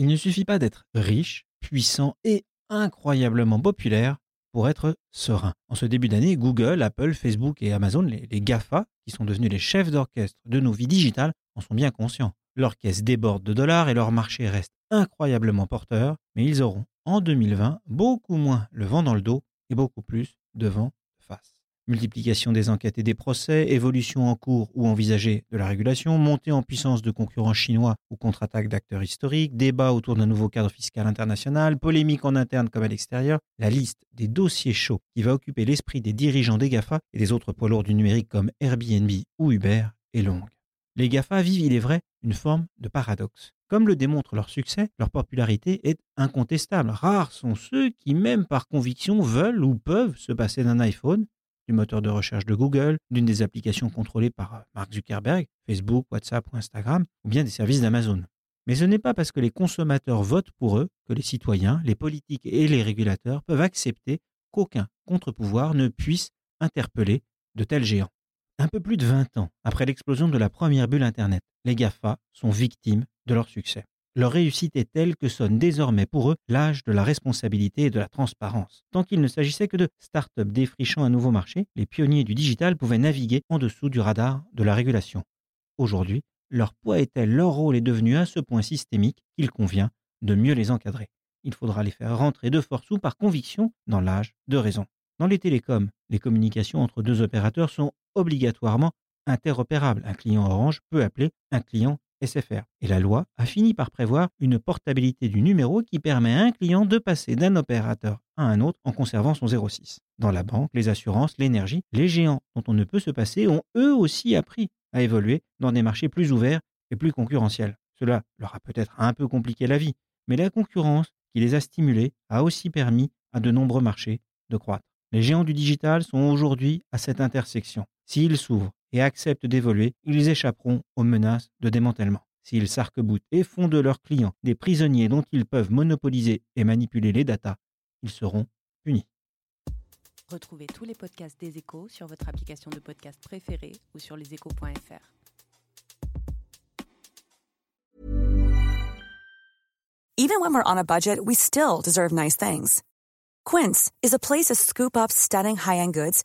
Il ne suffit pas d'être riche, puissant et incroyablement populaire pour être serein. En ce début d'année, Google, Apple, Facebook et Amazon, les, GAFA, qui sont devenus les chefs d'orchestre de nos vies digitales, en sont bien conscients. Caisse déborde de dollars et leur marché reste incroyablement porteur, mais ils auront en 2020 beaucoup moins le vent dans le dos et beaucoup plus de vent face. Multiplication des enquêtes et des procès, évolution en cours ou envisagée de la régulation, montée en puissance de concurrents chinois ou contre-attaque d'acteurs historiques, débat autour d'un nouveau cadre fiscal international, polémique en interne comme à l'extérieur, la liste des dossiers chauds qui va occuper l'esprit des dirigeants des GAFA et des autres poids lourds du numérique comme Airbnb ou Uber est longue. Les GAFA vivent, il est vrai, une forme de paradoxe. Comme le démontre leur succès, leur popularité est incontestable. Rares sont ceux qui, même par conviction, veulent ou peuvent se passer d'un iPhone, du moteur de recherche de Google, d'une des applications contrôlées par euh, Mark Zuckerberg, Facebook, WhatsApp ou Instagram, ou bien des services d'Amazon. Mais ce n'est pas parce que les consommateurs votent pour eux que les citoyens, les politiques et les régulateurs peuvent accepter qu'aucun contre-pouvoir ne puisse interpeller de tels géants. Un peu plus de 20 ans après l'explosion de la première bulle Internet, les GAFA sont victimes de leur succès. Leur réussite est telle que sonne désormais pour eux l'âge de la responsabilité et de la transparence. Tant qu'il ne s'agissait que de start-up défrichant un nouveau marché, les pionniers du digital pouvaient naviguer en dessous du radar de la régulation. Aujourd'hui, leur poids est tel, leur rôle est devenu à ce point systémique qu'il convient de mieux les encadrer. Il faudra les faire rentrer de force ou par conviction dans l'âge de raison. Dans les télécoms, les communications entre deux opérateurs sont obligatoirement interopérables. Un client Orange peut appeler un client SFR. Et la loi a fini par prévoir une portabilité du numéro qui permet à un client de passer d'un opérateur à un autre en conservant son 06. Dans la banque, les assurances, l'énergie, les géants dont on ne peut se passer ont eux aussi appris à évoluer dans des marchés plus ouverts et plus concurrentiels. Cela leur a peut-être un peu compliqué la vie, mais la concurrence qui les a stimulés a aussi permis à de nombreux marchés de croître. Les géants du digital sont aujourd'hui à cette intersection. S'ils s'ouvrent et acceptent d'évoluer, ils échapperont aux menaces de démantèlement. S'ils s'arc-boutent et font de leurs clients des prisonniers dont ils peuvent monopoliser et manipuler les datas, ils seront punis. Retrouvez tous les podcasts des échos sur votre application de podcast préférée ou sur leséchos.fr. Even when we're on a budget, we still deserve nice things. Quince is a place to scoop up stunning high-end goods